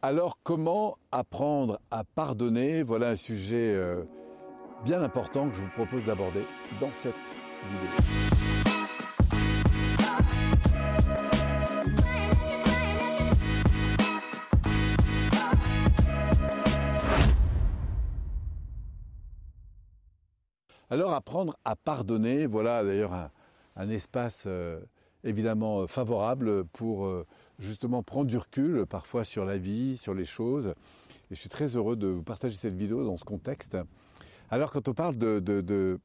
Alors comment apprendre à pardonner? Voilà un sujet euh, bien important que je vous propose d'aborder dans cette vidéo. Alors apprendre à pardonner, voilà d'ailleurs un, espace euh, évidemment euh, favorable pour justement prendre du recul parfois sur la vie, sur les choses. Et je suis très heureux de vous partager cette vidéo dans ce contexte. Alors quand on parle de,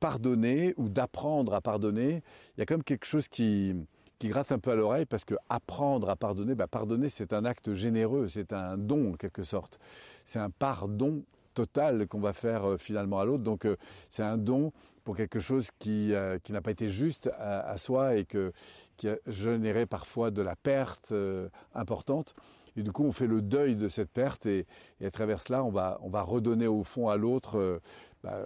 pardonner ou d'apprendre à pardonner, il y a quand même quelque chose qui, qui gratte un peu à l'oreille parce que apprendre à pardonner, bah, pardonner c'est un acte généreux, c'est un don en quelque sorte. C'est un pardon total qu'on va faire euh, finalement à l'autre. Donc c'est un don pour quelque chose qui, euh, qui n'a pas été juste à, soi et que, qui a généré parfois de la perte euh, importante. Et du coup, on fait le deuil de cette perte et, à travers cela, on va, on va redonner au fond à l'autre euh, bah,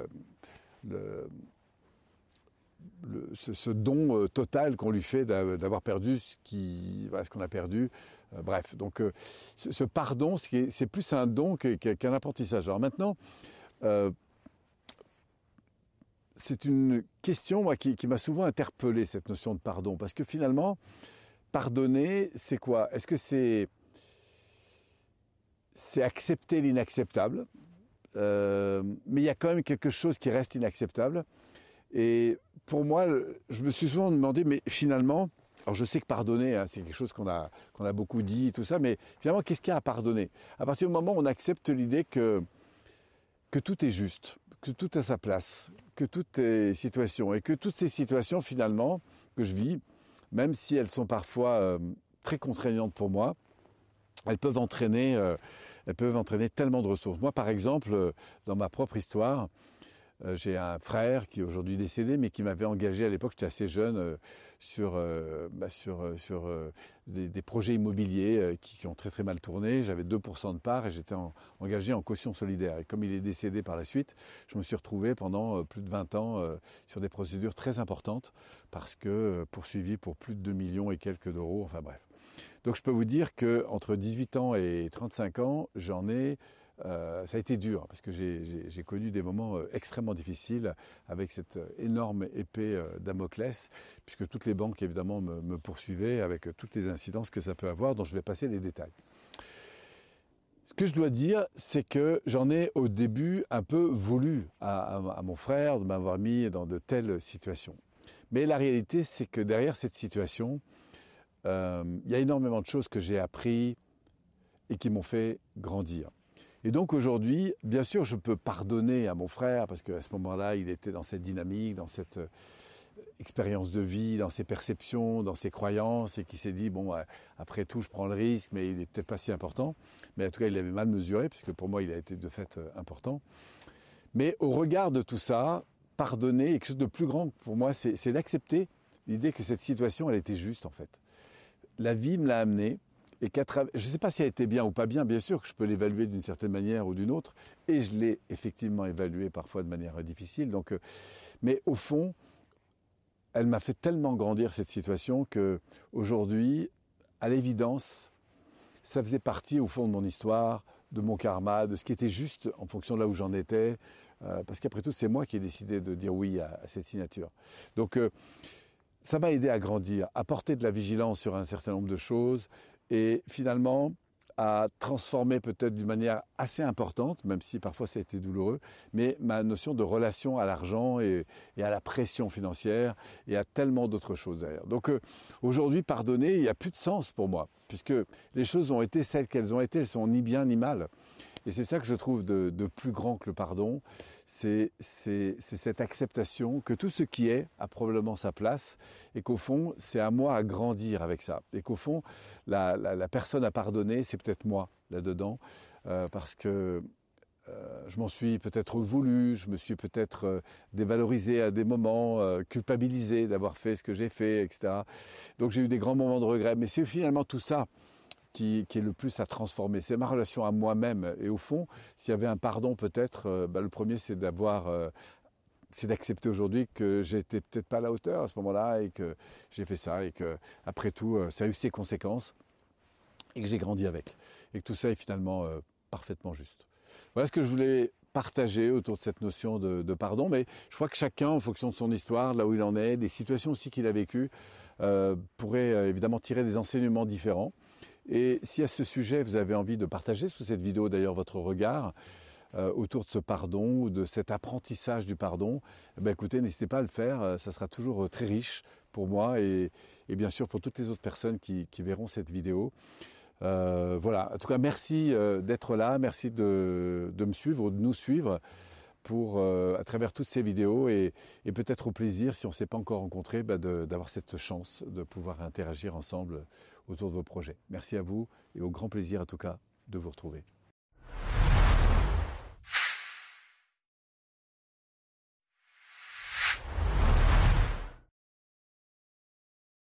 ce, don total qu'on lui fait d'avoir perdu ce qu'on a perdu. bref, donc ce, pardon, c'est plus un don qu'un apprentissage. Alors maintenant, c'est une question qui, m'a souvent interpellé, cette notion de pardon. Parce que finalement, pardonner, c'est quoi? Est-ce que c'est accepter l'inacceptable? Euh, Mais il y a quand même quelque chose qui reste inacceptable. Et pour moi, je me suis souvent demandé, mais finalement, alors je sais que pardonner, hein, c'est quelque chose qu'on a, a beaucoup dit, tout ça, mais finalement, qu'est-ce qu'il y a à pardonner? À partir du moment où on accepte l'idée que, que tout est juste, que tout a sa place, que tout est situation, et que toutes ces situations finalement que je vis, même si elles sont parfois euh, très contraignantes pour moi, elles peuvent entraîner, euh, elles peuvent entraîner tellement de ressources. Moi, par exemple, euh, dans ma propre histoire, euh, j'ai un frère qui est aujourd'hui décédé, mais qui m'avait engagé à l'époque, j'étais assez jeune, euh, sur, euh, bah, sur, sur des, projets immobiliers qui, ont très très mal tourné. J'avais 2% de part et j'étais engagé en caution solidaire. Et comme il est décédé par la suite, je me suis retrouvé pendant plus de 20 ans sur des procédures très importantes parce que poursuivi pour plus de 2 millions et quelques d'euros. Enfin bref. Donc je peux vous dire qu'entre 18 ans et 35 ans, j'en ai euh, ça a été dur parce que j'ai connu des moments euh, extrêmement difficiles avec cette euh, énorme épée Damoclès, puisque toutes les banques évidemment me, poursuivaient avec toutes les incidences que ça peut avoir, dont je vais passer les détails. Ce que je dois dire, c'est que j'en ai au début un peu voulu à, mon frère de m'avoir mis dans de telles situations. Mais la réalité, c'est que derrière cette situation, il y a énormément de choses que j'ai appris et qui m'ont fait grandir. Et donc aujourd'hui, bien sûr, je peux pardonner à mon frère parce qu'à ce moment-là, il était dans cette dynamique, dans cette euh, expérience de vie, dans ses perceptions, dans ses croyances, et qui s'est dit bon, euh, après tout, je prends le risque, mais il n'est peut-être pas si important. Mais en tout cas, il avait mal mesuré, puisque pour moi, il a été de fait euh, important. Mais au regard de tout ça, pardonner, quelque chose de plus grand pour moi, c'est d'accepter l'idée que cette situation, elle était juste en fait. La vie me l'a amené, et je ne sais pas si elle été bien ou pas bien, bien sûr que je peux l'évaluer d'une certaine manière ou d'une autre, et je l'ai effectivement évaluée parfois de manière difficile. Donc, euh, mais au fond, elle m'a fait tellement grandir cette situation que aujourd'hui, à l'évidence, ça faisait partie au fond de mon histoire, de mon karma, de ce qui était juste en fonction de là où j'en étais, euh, parce qu'après tout, c'est moi qui ai décidé de dire oui à, cette signature. Donc, euh, ça m'a aidé à grandir, à porter de la vigilance sur un certain nombre de choses et finalement à transformer peut-être d'une manière assez importante, même si parfois ça a été douloureux, mais ma notion de relation à l'argent et, à la pression financière et à tellement d'autres choses derrière. Donc euh, aujourd'hui, pardonner, il n'y a plus de sens pour moi, puisque les choses ont été celles qu'elles ont été, elles sont ni bien ni mal. Et c'est ça que je trouve de, plus grand que le pardon, c'est cette acceptation que tout ce qui est a probablement sa place et qu'au fond, c'est à moi à grandir avec ça. Et qu'au fond, la, personne à pardonner, c'est peut-être moi là-dedans, euh, parce que euh, je m'en suis peut-être voulu, je me suis peut-être euh, dévalorisé à des moments, culpabilisé d'avoir fait ce que j'ai fait, etc. Donc j'ai eu des grands moments de regret. Mais c'est finalement tout ça qui, est le plus à transformer. C'est ma relation à moi-même. Et au fond, s'il y avait un pardon peut-être, euh, bah, le premier c'est d'avoir euh, c'est d'accepter aujourd'hui que j'étais peut-être pas à la hauteur à ce moment-là et que j'ai fait ça et que après tout euh, ça a eu ses conséquences et que j'ai grandi avec. Et que tout ça est finalement parfaitement juste. Voilà ce que je voulais partager autour de cette notion de, pardon, mais je crois que chacun, en fonction de son histoire, là où il en est, des situations aussi qu'il a vécues, pourrait évidemment tirer des enseignements différents. Et si à ce sujet vous avez envie de partager sous cette vidéo d'ailleurs votre regard, autour de ce pardon ou de cet apprentissage du pardon, eh ben écoutez, n'hésitez pas à le faire, ça sera toujours très riche pour moi et, bien sûr pour toutes les autres personnes qui verront cette vidéo. Euh, voilà, en tout cas, merci euh, d'être là, merci de, me suivre, de nous suivre pour, euh, à travers toutes ces vidéos et, peut-être au plaisir, si on ne s'est pas encore rencontré, bah, d'avoir cette chance de pouvoir interagir ensemble autour de vos projets. Merci à vous et au grand plaisir en tout cas de vous retrouver.